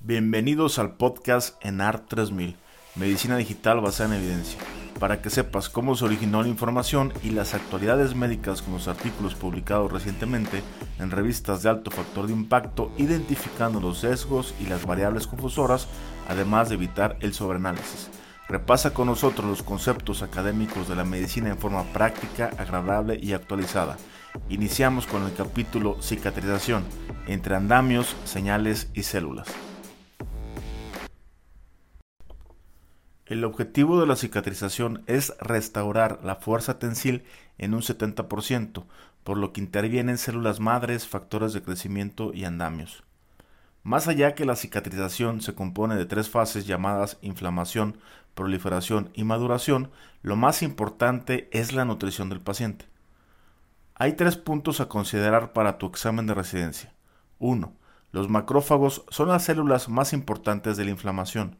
Bienvenidos al podcast ENAR 3000, Medicina Digital basada en evidencia, para que sepas cómo se originó la información y las actualidades médicas con los artículos publicados recientemente en revistas de alto factor de impacto, identificando los sesgos y las variables confusoras, además de evitar el sobreanálisis. Repasa con nosotros los conceptos académicos de la medicina en forma práctica, agradable y actualizada. Iniciamos con el capítulo Cicatrización entre andamios, señales y células. El objetivo de la cicatrización es restaurar la fuerza tensil en un 70%, por lo que intervienen células madres, factores de crecimiento y andamios. Más allá que la cicatrización se compone de tres fases llamadas inflamación, proliferación y maduración, lo más importante es la nutrición del paciente. Hay tres puntos a considerar para tu examen de residencia. 1. Los macrófagos son las células más importantes de la inflamación.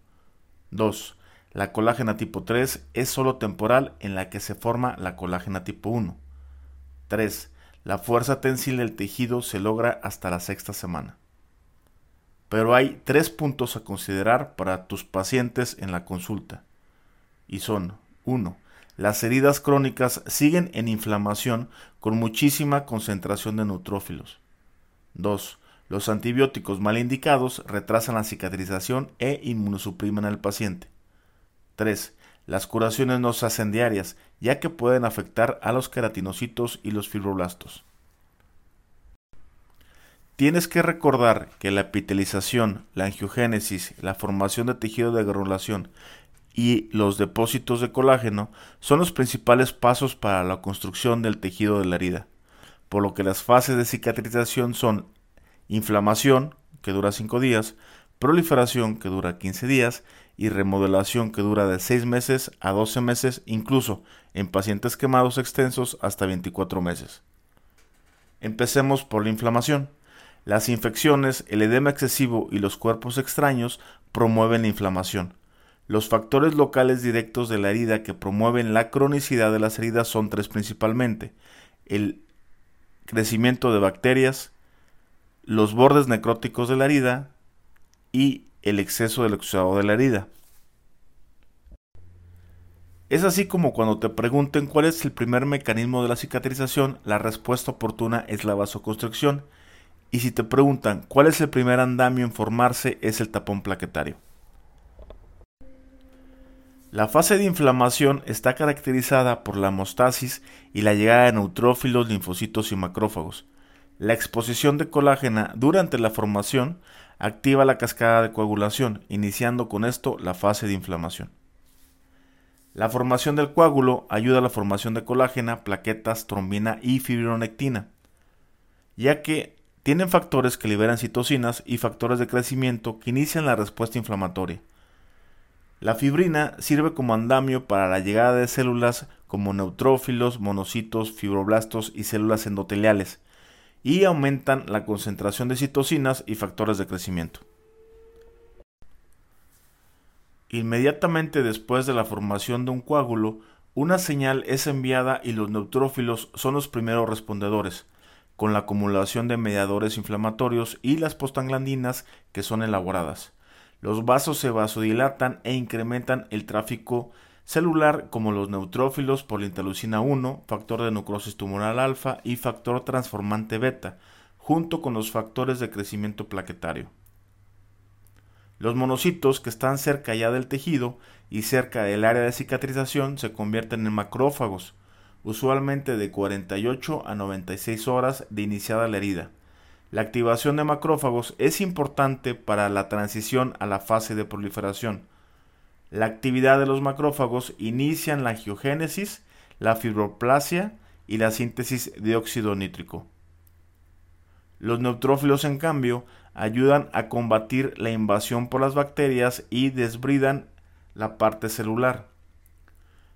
2. La colágena tipo 3 es solo temporal en la que se forma la colágena tipo 1. 3. La fuerza tensil del tejido se logra hasta la sexta semana. Pero hay tres puntos a considerar para tus pacientes en la consulta. Y son 1. Las heridas crónicas siguen en inflamación con muchísima concentración de neutrófilos. 2. Los antibióticos mal indicados retrasan la cicatrización e inmunosuprimen al paciente. 3. Las curaciones no se hacen diarias, ya que pueden afectar a los queratinocitos y los fibroblastos. Tienes que recordar que la epitelización, la angiogénesis, la formación de tejido de granulación y los depósitos de colágeno son los principales pasos para la construcción del tejido de la herida, por lo que las fases de cicatrización son inflamación, que dura 5 días, proliferación, que dura 15 días, y remodelación que dura de 6 meses a 12 meses, incluso en pacientes quemados extensos hasta 24 meses. Empecemos por la inflamación. Las infecciones, el edema excesivo y los cuerpos extraños promueven la inflamación. Los factores locales directos de la herida que promueven la cronicidad de las heridas son tres principalmente. El crecimiento de bacterias, los bordes necróticos de la herida y el exceso del exudado de la herida. Es así como cuando te pregunten cuál es el primer mecanismo de la cicatrización, la respuesta oportuna es la vasoconstricción. Y si te preguntan cuál es el primer andamio en formarse, es el tapón plaquetario. La fase de inflamación está caracterizada por la hemostasis y la llegada de neutrófilos, linfocitos y macrófagos. La exposición de colágena durante la formación activa la cascada de coagulación, iniciando con esto la fase de inflamación. La formación del coágulo ayuda a la formación de colágena, plaquetas, trombina y fibronectina, ya que tienen factores que liberan citocinas y factores de crecimiento que inician la respuesta inflamatoria. La fibrina sirve como andamio para la llegada de células como neutrófilos, monocitos, fibroblastos y células endoteliales, y aumentan la concentración de citocinas y factores de crecimiento. Inmediatamente después de la formación de un coágulo, una señal es enviada y los neutrófilos son los primeros respondedores, con la acumulación de mediadores inflamatorios y las postanglandinas que son elaboradas. Los vasos se vasodilatan e incrementan el tráfico celular como los neutrófilos interleucina 1, factor de necrosis tumoral alfa y factor transformante beta, junto con los factores de crecimiento plaquetario. Los monocitos que están cerca ya del tejido y cerca del área de cicatrización se convierten en macrófagos, usualmente de 48 a 96 horas de iniciada la herida. La activación de macrófagos es importante para la transición a la fase de proliferación. La actividad de los macrófagos inicia la angiogénesis, la fibroplasia y la síntesis de óxido nítrico. Los neutrófilos, en cambio, ayudan a combatir la invasión por las bacterias y desbridan la parte celular.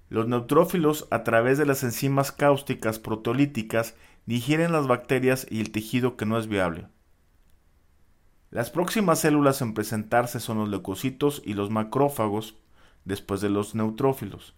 Los neutrófilos, a través de las enzimas cáusticas proteolíticas, digieren las bacterias y el tejido que no es viable. Las próximas células en presentarse son los leucocitos y los macrófagos después de los neutrófilos.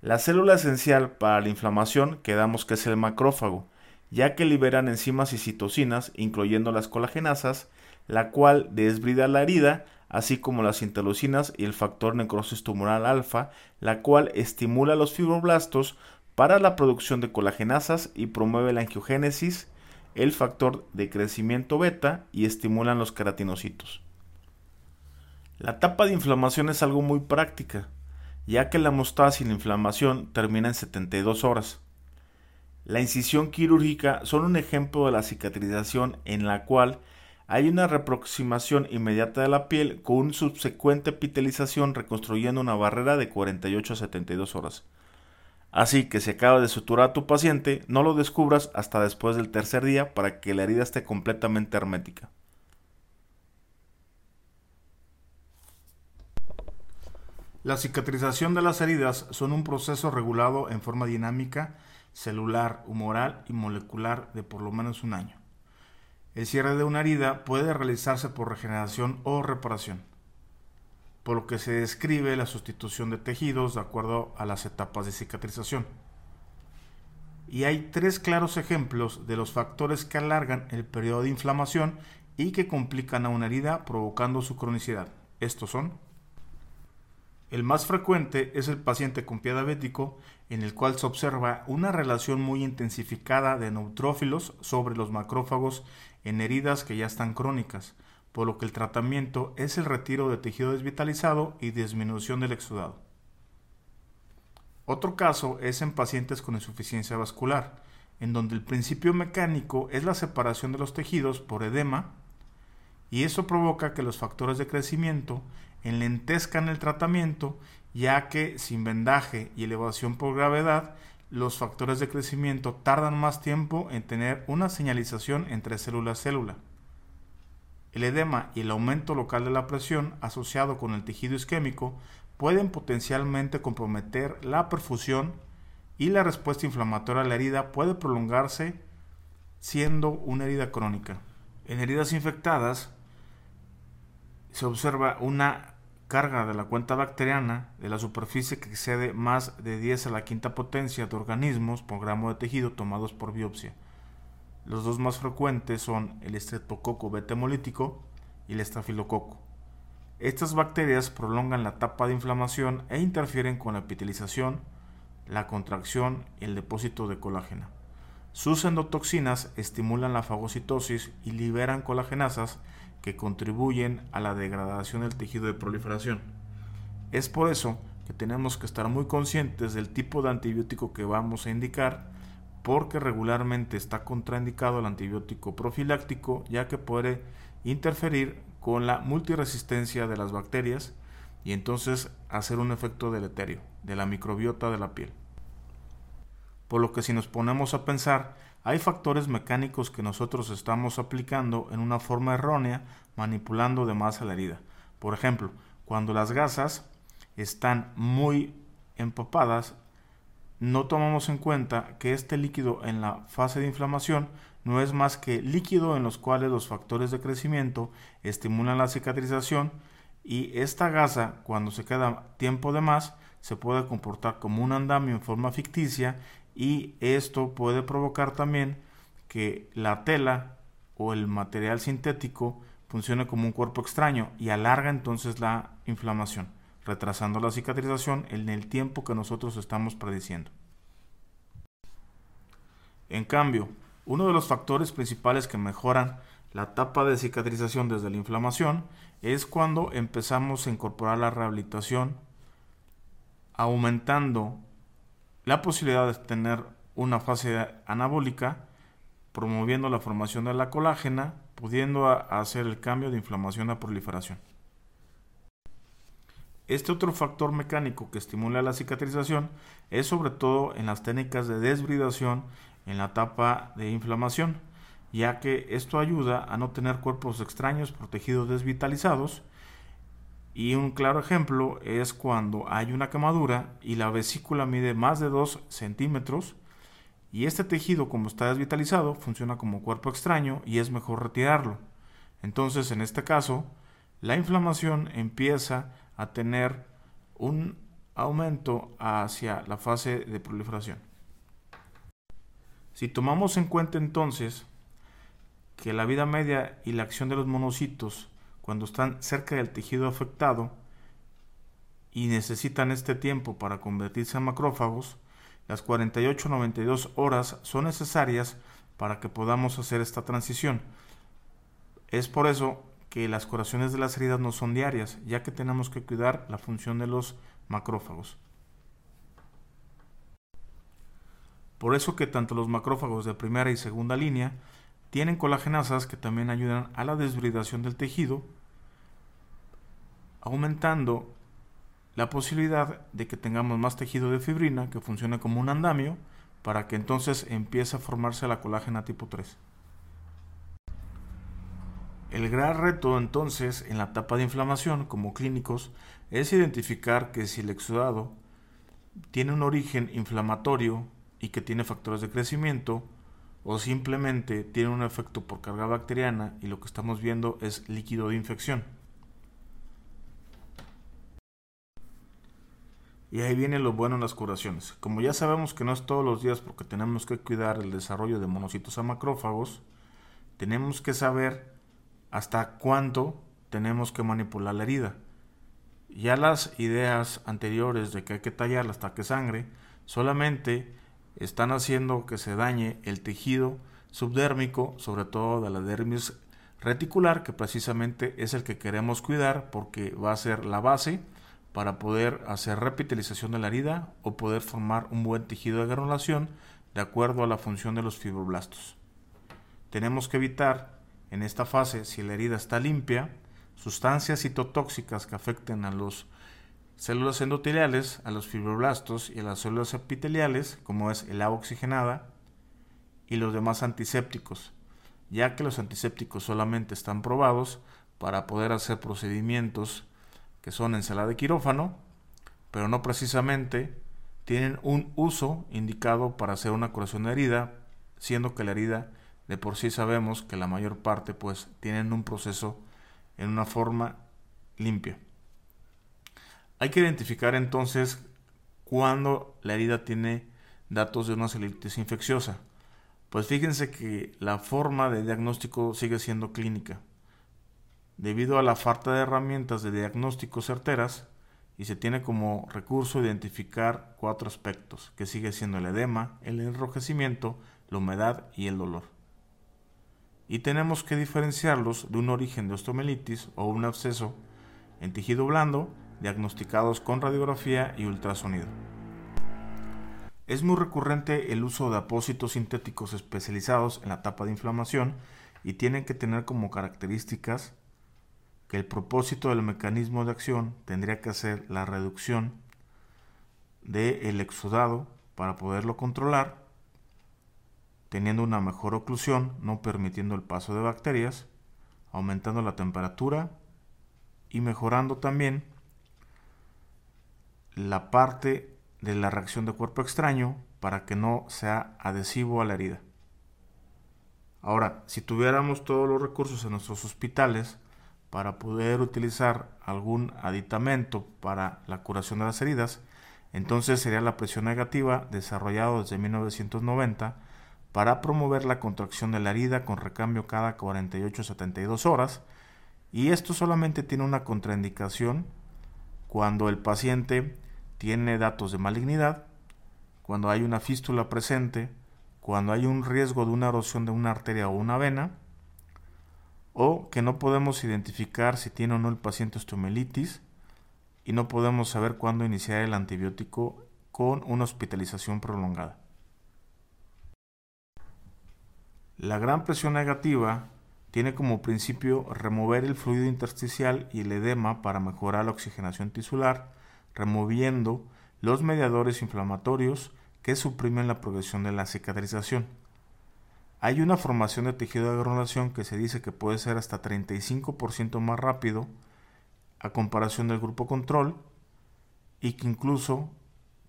La célula esencial para la inflamación quedamos que es el macrófago, ya que liberan enzimas y citocinas, incluyendo las colagenasas, la cual desbrida la herida, así como las interleucinas y el factor necrosis tumoral alfa, la cual estimula los fibroblastos para la producción de colagenasas y promueve la angiogénesis, el factor de crecimiento beta y estimulan los queratinocitos. La etapa de inflamación es algo muy práctica, ya que la y la inflamación termina en 72 horas. La incisión quirúrgica son un ejemplo de la cicatrización en la cual hay una reproximación inmediata de la piel con una subsecuente epitelización reconstruyendo una barrera de 48 a 72 horas. Así que si acaba de suturar a tu paciente, no lo descubras hasta después del tercer día para que la herida esté completamente hermética. La cicatrización de las heridas son un proceso regulado en forma dinámica, celular, humoral y molecular de por lo menos un año. El cierre de una herida puede realizarse por regeneración o reparación, por lo que se describe la sustitución de tejidos de acuerdo a las etapas de cicatrización. Y hay tres claros ejemplos de los factores que alargan el periodo de inflamación y que complican a una herida provocando su cronicidad. Estos son el más frecuente es el paciente con pie diabético, en el cual se observa una relación muy intensificada de neutrófilos sobre los macrófagos en heridas que ya están crónicas, por lo que el tratamiento es el retiro de tejido desvitalizado y disminución del exudado. Otro caso es en pacientes con insuficiencia vascular, en donde el principio mecánico es la separación de los tejidos por edema, y eso provoca que los factores de crecimiento enlentezcan el tratamiento, ya que sin vendaje y elevación por gravedad, los factores de crecimiento tardan más tiempo en tener una señalización entre célula a célula. El edema y el aumento local de la presión asociado con el tejido isquémico pueden potencialmente comprometer la perfusión y la respuesta inflamatoria a la herida puede prolongarse siendo una herida crónica. En heridas infectadas, se observa una carga de la cuenta bacteriana de la superficie que excede más de 10 a la quinta potencia de organismos por gramo de tejido tomados por biopsia. Los dos más frecuentes son el estreptococo beta hemolítico y el estafilococo. Estas bacterias prolongan la etapa de inflamación e interfieren con la epitelización, la contracción y el depósito de colágeno. Sus endotoxinas estimulan la fagocitosis y liberan colagenasas que contribuyen a la degradación del tejido de proliferación. Es por eso que tenemos que estar muy conscientes del tipo de antibiótico que vamos a indicar, porque regularmente está contraindicado el antibiótico profiláctico, ya que puede interferir con la multiresistencia de las bacterias y entonces hacer un efecto deleterio de la microbiota de la piel. Por lo que si nos ponemos a pensar, hay factores mecánicos que nosotros estamos aplicando en una forma errónea, manipulando de más a la herida. Por ejemplo, cuando las gasas están muy empapadas, no tomamos en cuenta que este líquido en la fase de inflamación no es más que líquido en los cuales los factores de crecimiento estimulan la cicatrización y esta gasa cuando se queda tiempo de más se puede comportar como un andamio en forma ficticia y esto puede provocar también que la tela o el material sintético funcione como un cuerpo extraño y alarga entonces la inflamación, retrasando la cicatrización en el tiempo que nosotros estamos prediciendo. En cambio, uno de los factores principales que mejoran la etapa de cicatrización desde la inflamación es cuando empezamos a incorporar la rehabilitación aumentando la posibilidad de tener una fase anabólica, promoviendo la formación de la colágena, pudiendo hacer el cambio de inflamación a proliferación. Este otro factor mecánico que estimula la cicatrización es sobre todo en las técnicas de desbridación en la etapa de inflamación, ya que esto ayuda a no tener cuerpos extraños protegidos desvitalizados y un claro ejemplo es cuando hay una quemadura y la vesícula mide más de 2 centímetros y este tejido como está desvitalizado funciona como cuerpo extraño y es mejor retirarlo. Entonces en este caso la inflamación empieza a tener un aumento hacia la fase de proliferación. Si tomamos en cuenta entonces que la vida media y la acción de los monocitos cuando están cerca del tejido afectado y necesitan este tiempo para convertirse en macrófagos, las 48-92 horas son necesarias para que podamos hacer esta transición. Es por eso que las curaciones de las heridas no son diarias, ya que tenemos que cuidar la función de los macrófagos. Por eso que tanto los macrófagos de primera y segunda línea tienen colagenasas que también ayudan a la desbridación del tejido, aumentando la posibilidad de que tengamos más tejido de fibrina que funcione como un andamio para que entonces empiece a formarse la colágena tipo 3. El gran reto entonces en la etapa de inflamación como clínicos es identificar que si el exudado tiene un origen inflamatorio y que tiene factores de crecimiento o simplemente tiene un efecto por carga bacteriana y lo que estamos viendo es líquido de infección. Y ahí viene lo bueno en las curaciones. Como ya sabemos que no es todos los días porque tenemos que cuidar el desarrollo de monocitos a macrófagos, tenemos que saber hasta cuánto tenemos que manipular la herida. Ya las ideas anteriores de que hay que tallarla hasta que sangre solamente están haciendo que se dañe el tejido subdérmico, sobre todo de la dermis reticular, que precisamente es el que queremos cuidar porque va a ser la base para poder hacer repitalización de la herida o poder formar un buen tejido de granulación de acuerdo a la función de los fibroblastos. Tenemos que evitar en esta fase, si la herida está limpia, sustancias citotóxicas que afecten a los células endoteliales, a los fibroblastos y a las células epiteliales, como es el agua oxigenada, y los demás antisépticos, ya que los antisépticos solamente están probados para poder hacer procedimientos que son en sala de quirófano, pero no precisamente tienen un uso indicado para hacer una curación de herida, siendo que la herida de por sí sabemos que la mayor parte pues tienen un proceso en una forma limpia. Hay que identificar entonces cuando la herida tiene datos de una celulitis infecciosa. Pues fíjense que la forma de diagnóstico sigue siendo clínica. Debido a la falta de herramientas de diagnóstico certeras, y se tiene como recurso identificar cuatro aspectos, que sigue siendo el edema, el enrojecimiento, la humedad y el dolor. Y tenemos que diferenciarlos de un origen de osteomelitis o un absceso en tejido blando diagnosticados con radiografía y ultrasonido. Es muy recurrente el uso de apósitos sintéticos especializados en la etapa de inflamación y tienen que tener como características que el propósito del mecanismo de acción tendría que ser la reducción del exudado para poderlo controlar, teniendo una mejor oclusión, no permitiendo el paso de bacterias, aumentando la temperatura y mejorando también la parte de la reacción de cuerpo extraño para que no sea adhesivo a la herida. Ahora, si tuviéramos todos los recursos en nuestros hospitales para poder utilizar algún aditamento para la curación de las heridas, entonces sería la presión negativa desarrollado desde 1990 para promover la contracción de la herida con recambio cada 48-72 horas. Y esto solamente tiene una contraindicación cuando el paciente tiene datos de malignidad, cuando hay una fístula presente, cuando hay un riesgo de una erosión de una arteria o una vena, o que no podemos identificar si tiene o no el paciente osteomelitis y no podemos saber cuándo iniciar el antibiótico con una hospitalización prolongada. La gran presión negativa tiene como principio remover el fluido intersticial y el edema para mejorar la oxigenación tisular, removiendo los mediadores inflamatorios que suprimen la progresión de la cicatrización. Hay una formación de tejido de granulación que se dice que puede ser hasta 35% más rápido a comparación del grupo control y que incluso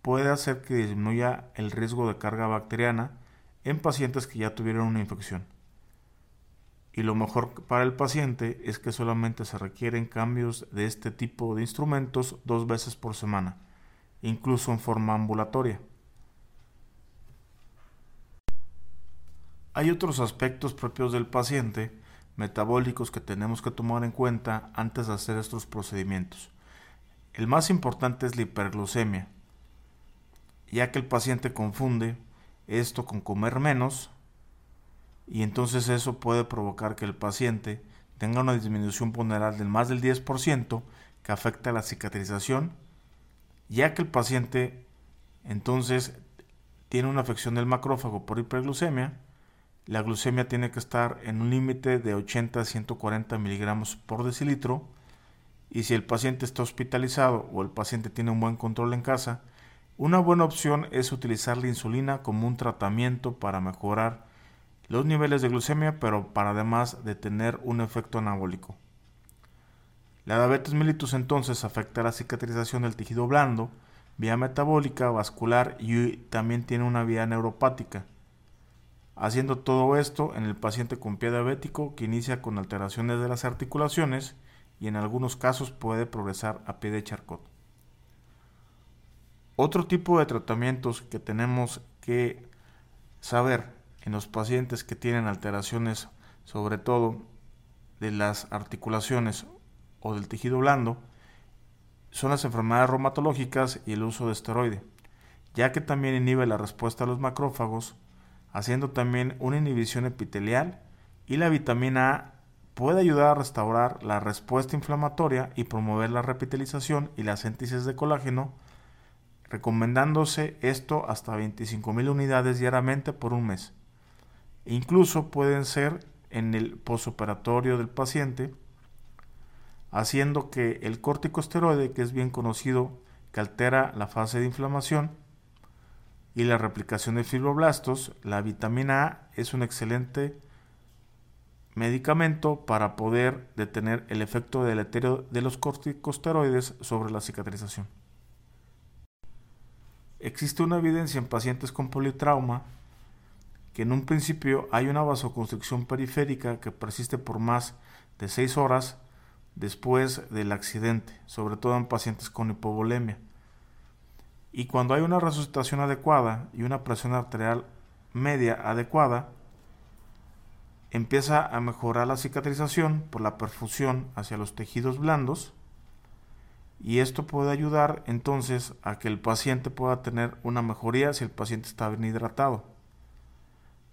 puede hacer que disminuya el riesgo de carga bacteriana en pacientes que ya tuvieron una infección. Y lo mejor para el paciente es que solamente se requieren cambios de este tipo de instrumentos dos veces por semana, incluso en forma ambulatoria. Hay otros aspectos propios del paciente metabólicos que tenemos que tomar en cuenta antes de hacer estos procedimientos. El más importante es la hiperglucemia, ya que el paciente confunde esto con comer menos y entonces eso puede provocar que el paciente tenga una disminución ponderal del más del 10% que afecta a la cicatrización, ya que el paciente entonces tiene una afección del macrófago por hiperglucemia, la glucemia tiene que estar en un límite de 80 a 140 miligramos por decilitro y si el paciente está hospitalizado o el paciente tiene un buen control en casa, una buena opción es utilizar la insulina como un tratamiento para mejorar los niveles de glucemia, pero para además de tener un efecto anabólico. La diabetes mellitus entonces afecta la cicatrización del tejido blando, vía metabólica, vascular y también tiene una vía neuropática. Haciendo todo esto en el paciente con pie diabético que inicia con alteraciones de las articulaciones y en algunos casos puede progresar a pie de Charcot. Otro tipo de tratamientos que tenemos que saber en los pacientes que tienen alteraciones sobre todo de las articulaciones o del tejido blando son las enfermedades reumatológicas y el uso de esteroide, ya que también inhibe la respuesta a los macrófagos, haciendo también una inhibición epitelial y la vitamina A puede ayudar a restaurar la respuesta inflamatoria y promover la repitalización y la síntesis de colágeno, recomendándose esto hasta 25.000 unidades diariamente por un mes. Incluso pueden ser en el posoperatorio del paciente, haciendo que el corticosteroide, que es bien conocido, que altera la fase de inflamación y la replicación de fibroblastos, la vitamina A es un excelente medicamento para poder detener el efecto deleterio de los corticosteroides sobre la cicatrización. Existe una evidencia en pacientes con politrauma que en un principio hay una vasoconstricción periférica que persiste por más de 6 horas después del accidente, sobre todo en pacientes con hipovolemia. Y cuando hay una resucitación adecuada y una presión arterial media adecuada, empieza a mejorar la cicatrización por la perfusión hacia los tejidos blandos y esto puede ayudar entonces a que el paciente pueda tener una mejoría si el paciente está bien hidratado.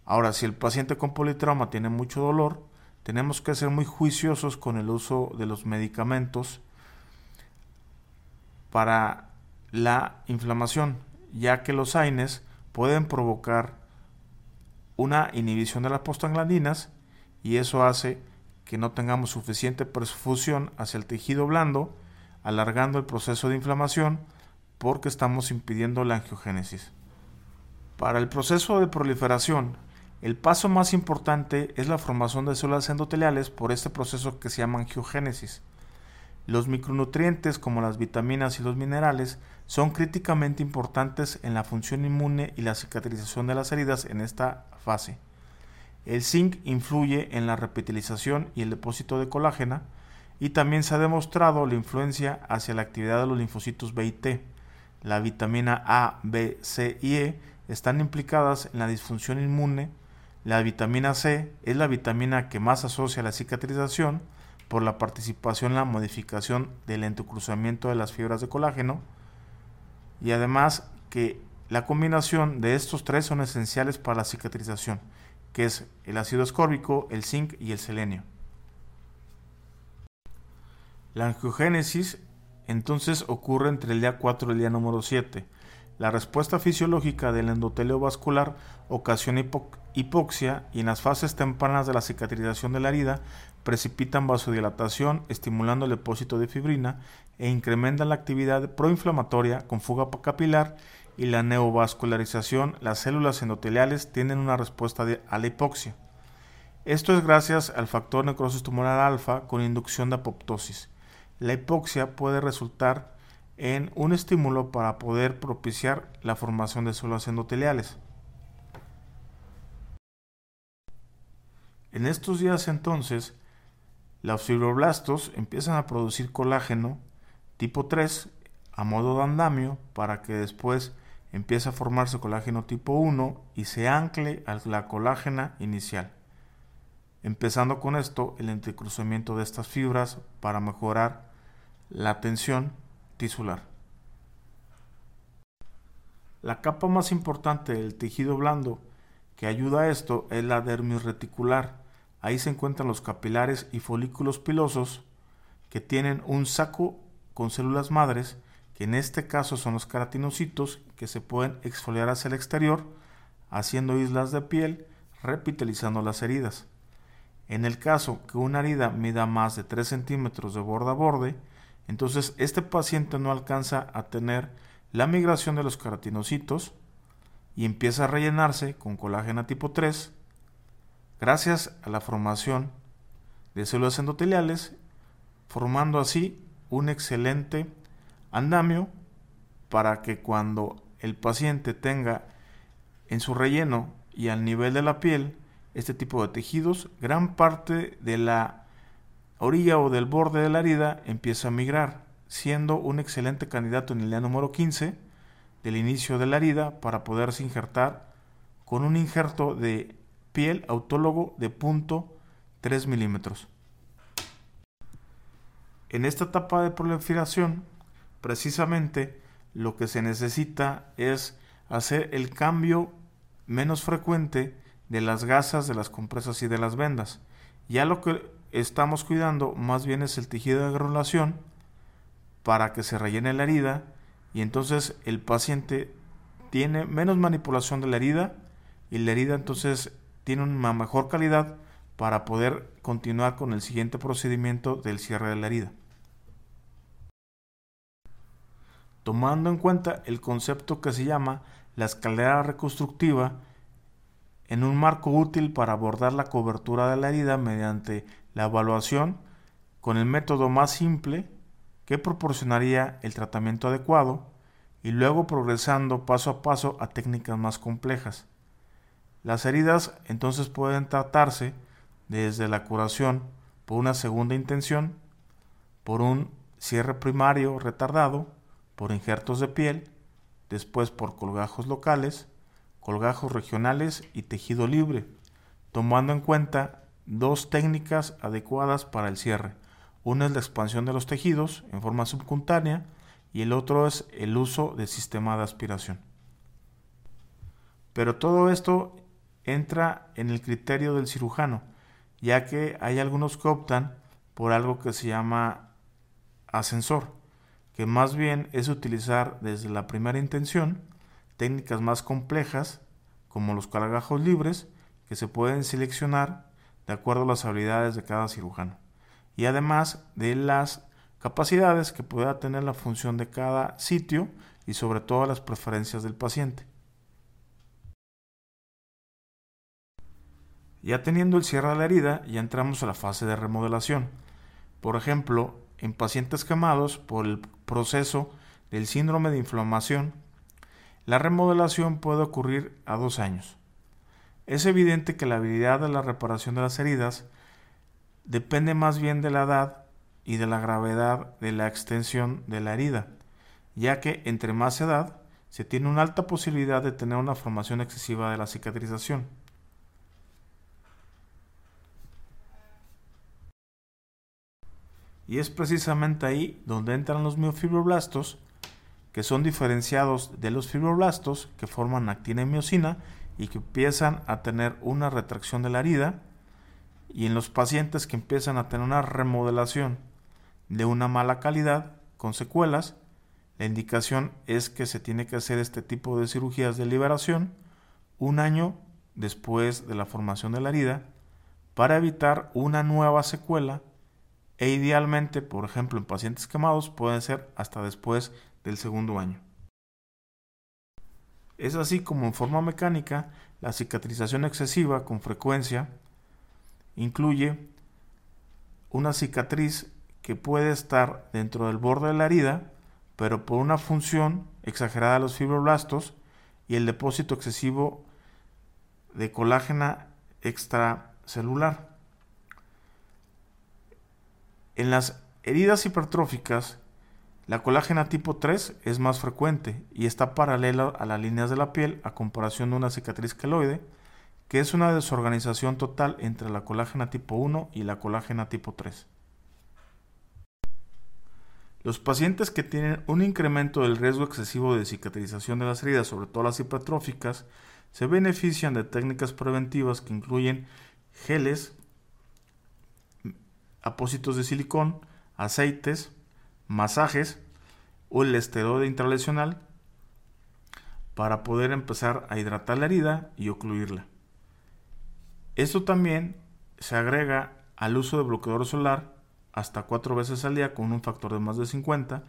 Ahora, si el paciente con politrauma tiene mucho dolor, tenemos que ser muy juiciosos con el uso de los medicamentos para la inflamación, ya que los AINES pueden provocar una inhibición de las prostaglandinas y eso hace que no tengamos suficiente perfusión hacia el tejido blando, alargando el proceso de inflamación porque estamos impidiendo la angiogénesis. Para el proceso de proliferación, el paso más importante es la formación de células endoteliales por este proceso que se llama angiogénesis. Los micronutrientes como las vitaminas y los minerales son críticamente importantes en la función inmune y la cicatrización de las heridas en esta fase. El zinc influye en la repetilización y el depósito de colágena y también se ha demostrado la influencia hacia la actividad de los linfocitos B y T. La vitamina A, B, C y E están implicadas en la disfunción inmune la vitamina C es la vitamina que más asocia la cicatrización por la participación en la modificación del entrecruzamiento de las fibras de colágeno y además que la combinación de estos tres son esenciales para la cicatrización, que es el ácido ascórbico, el zinc y el selenio. La angiogénesis entonces ocurre entre el día 4 y el día número 7. La respuesta fisiológica del endotelio vascular ocasiona hipoxia y en las fases tempranas de la cicatrización de la herida precipitan vasodilatación, estimulando el depósito de fibrina e incrementan la actividad proinflamatoria con fuga capilar y la neovascularización. Las células endoteliales tienen una respuesta a la hipoxia. Esto es gracias al factor necrosis tumoral alfa con inducción de apoptosis. La hipoxia puede resultar en un estímulo para poder propiciar la formación de células endoteliales. En estos días entonces, los fibroblastos empiezan a producir colágeno tipo 3 a modo de andamio para que después empieza a formarse colágeno tipo 1 y se ancle a la colágena inicial. Empezando con esto el entrecruzamiento de estas fibras para mejorar la tensión tisular. La capa más importante del tejido blando que ayuda a esto es la dermis reticular. Ahí se encuentran los capilares y folículos pilosos que tienen un saco con células madres, que en este caso son los queratinocitos que se pueden exfoliar hacia el exterior, haciendo islas de piel, repitalizando las heridas. En el caso que una herida mida más de 3 centímetros de borde a borde, entonces este paciente no alcanza a tener la migración de los queratinocitos y empieza a rellenarse con colágeno tipo 3 gracias a la formación de células endoteliales, formando así un excelente andamio para que cuando el paciente tenga en su relleno y al nivel de la piel este tipo de tejidos, gran parte de la orilla o del borde de la herida empieza a migrar, siendo un excelente candidato en el día número 15 del inicio de la herida para poderse injertar con un injerto de piel autólogo de punto 3 milímetros. En esta etapa de proliferación, precisamente lo que se necesita es hacer el cambio menos frecuente de las gasas, de las compresas y de las vendas. Ya lo que estamos cuidando más bien es el tejido de granulación para que se rellene la herida y entonces el paciente tiene menos manipulación de la herida y la herida entonces tiene una mejor calidad para poder continuar con el siguiente procedimiento del cierre de la herida. Tomando en cuenta el concepto que se llama la escalera reconstructiva, en un marco útil para abordar la cobertura de la herida mediante la evaluación con el método más simple que proporcionaría el tratamiento adecuado y luego progresando paso a paso a técnicas más complejas. Las heridas entonces pueden tratarse desde la curación por una segunda intención, por un cierre primario retardado, por injertos de piel, después por colgajos locales, colgajos regionales y tejido libre, tomando en cuenta dos técnicas adecuadas para el cierre. Una es la expansión de los tejidos en forma subcutánea y el otro es el uso del sistema de aspiración. Pero todo esto entra en el criterio del cirujano, ya que hay algunos que optan por algo que se llama ascensor, que más bien es utilizar desde la primera intención técnicas más complejas, como los cargajos libres, que se pueden seleccionar de acuerdo a las habilidades de cada cirujano, y además de las capacidades que pueda tener la función de cada sitio y sobre todo las preferencias del paciente. Ya teniendo el cierre de la herida, ya entramos a la fase de remodelación. Por ejemplo, en pacientes quemados por el proceso del síndrome de inflamación la remodelación puede ocurrir a dos años. Es evidente que la habilidad de la reparación de las heridas depende más bien de la edad y de la gravedad de la extensión de la herida, ya que entre más edad se tiene una alta posibilidad de tener una formación excesiva de la cicatrización. Y es precisamente ahí donde entran los miofibroblastos que son diferenciados de los fibroblastos que forman actina y miocina y que empiezan a tener una retracción de la herida y en los pacientes que empiezan a tener una remodelación de una mala calidad con secuelas, la indicación es que se tiene que hacer este tipo de cirugías de liberación un año después de la formación de la herida para evitar una nueva secuela e idealmente, por ejemplo, en pacientes quemados pueden ser hasta después del segundo año. Es así como en forma mecánica la cicatrización excesiva con frecuencia incluye una cicatriz que puede estar dentro del borde de la herida, pero por una función exagerada de los fibroblastos y el depósito excesivo de colágena extracelular. En las heridas hipertróficas La colágena tipo 3 es más frecuente y está paralela a las líneas de la piel a comparación de una cicatriz queloide, que es una desorganización total entre la colágena tipo 1 y la colágena tipo 3. Los pacientes que tienen un incremento del riesgo excesivo de cicatrización de las heridas, sobre todo las hipertróficas, se benefician de técnicas preventivas que incluyen geles, apósitos de silicón, aceites, masajes o el esteroide intralesional para poder empezar a hidratar la herida y ocluirla. Esto también se agrega al uso de bloqueador solar hasta cuatro veces al día con un factor de más de 50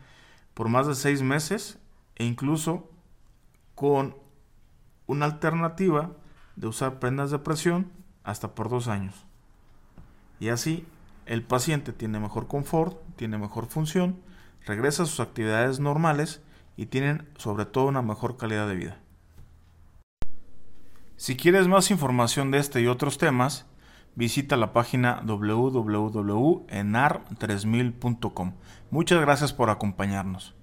por más de seis meses e incluso con una alternativa de usar prendas de presión hasta por dos años. Y así el paciente tiene mejor confort, tiene mejor función, regresa a sus actividades normales y tienen sobre todo una mejor calidad de vida. Si quieres más información de este y otros temas, visita la página www.enar3000.com. Muchas gracias por acompañarnos.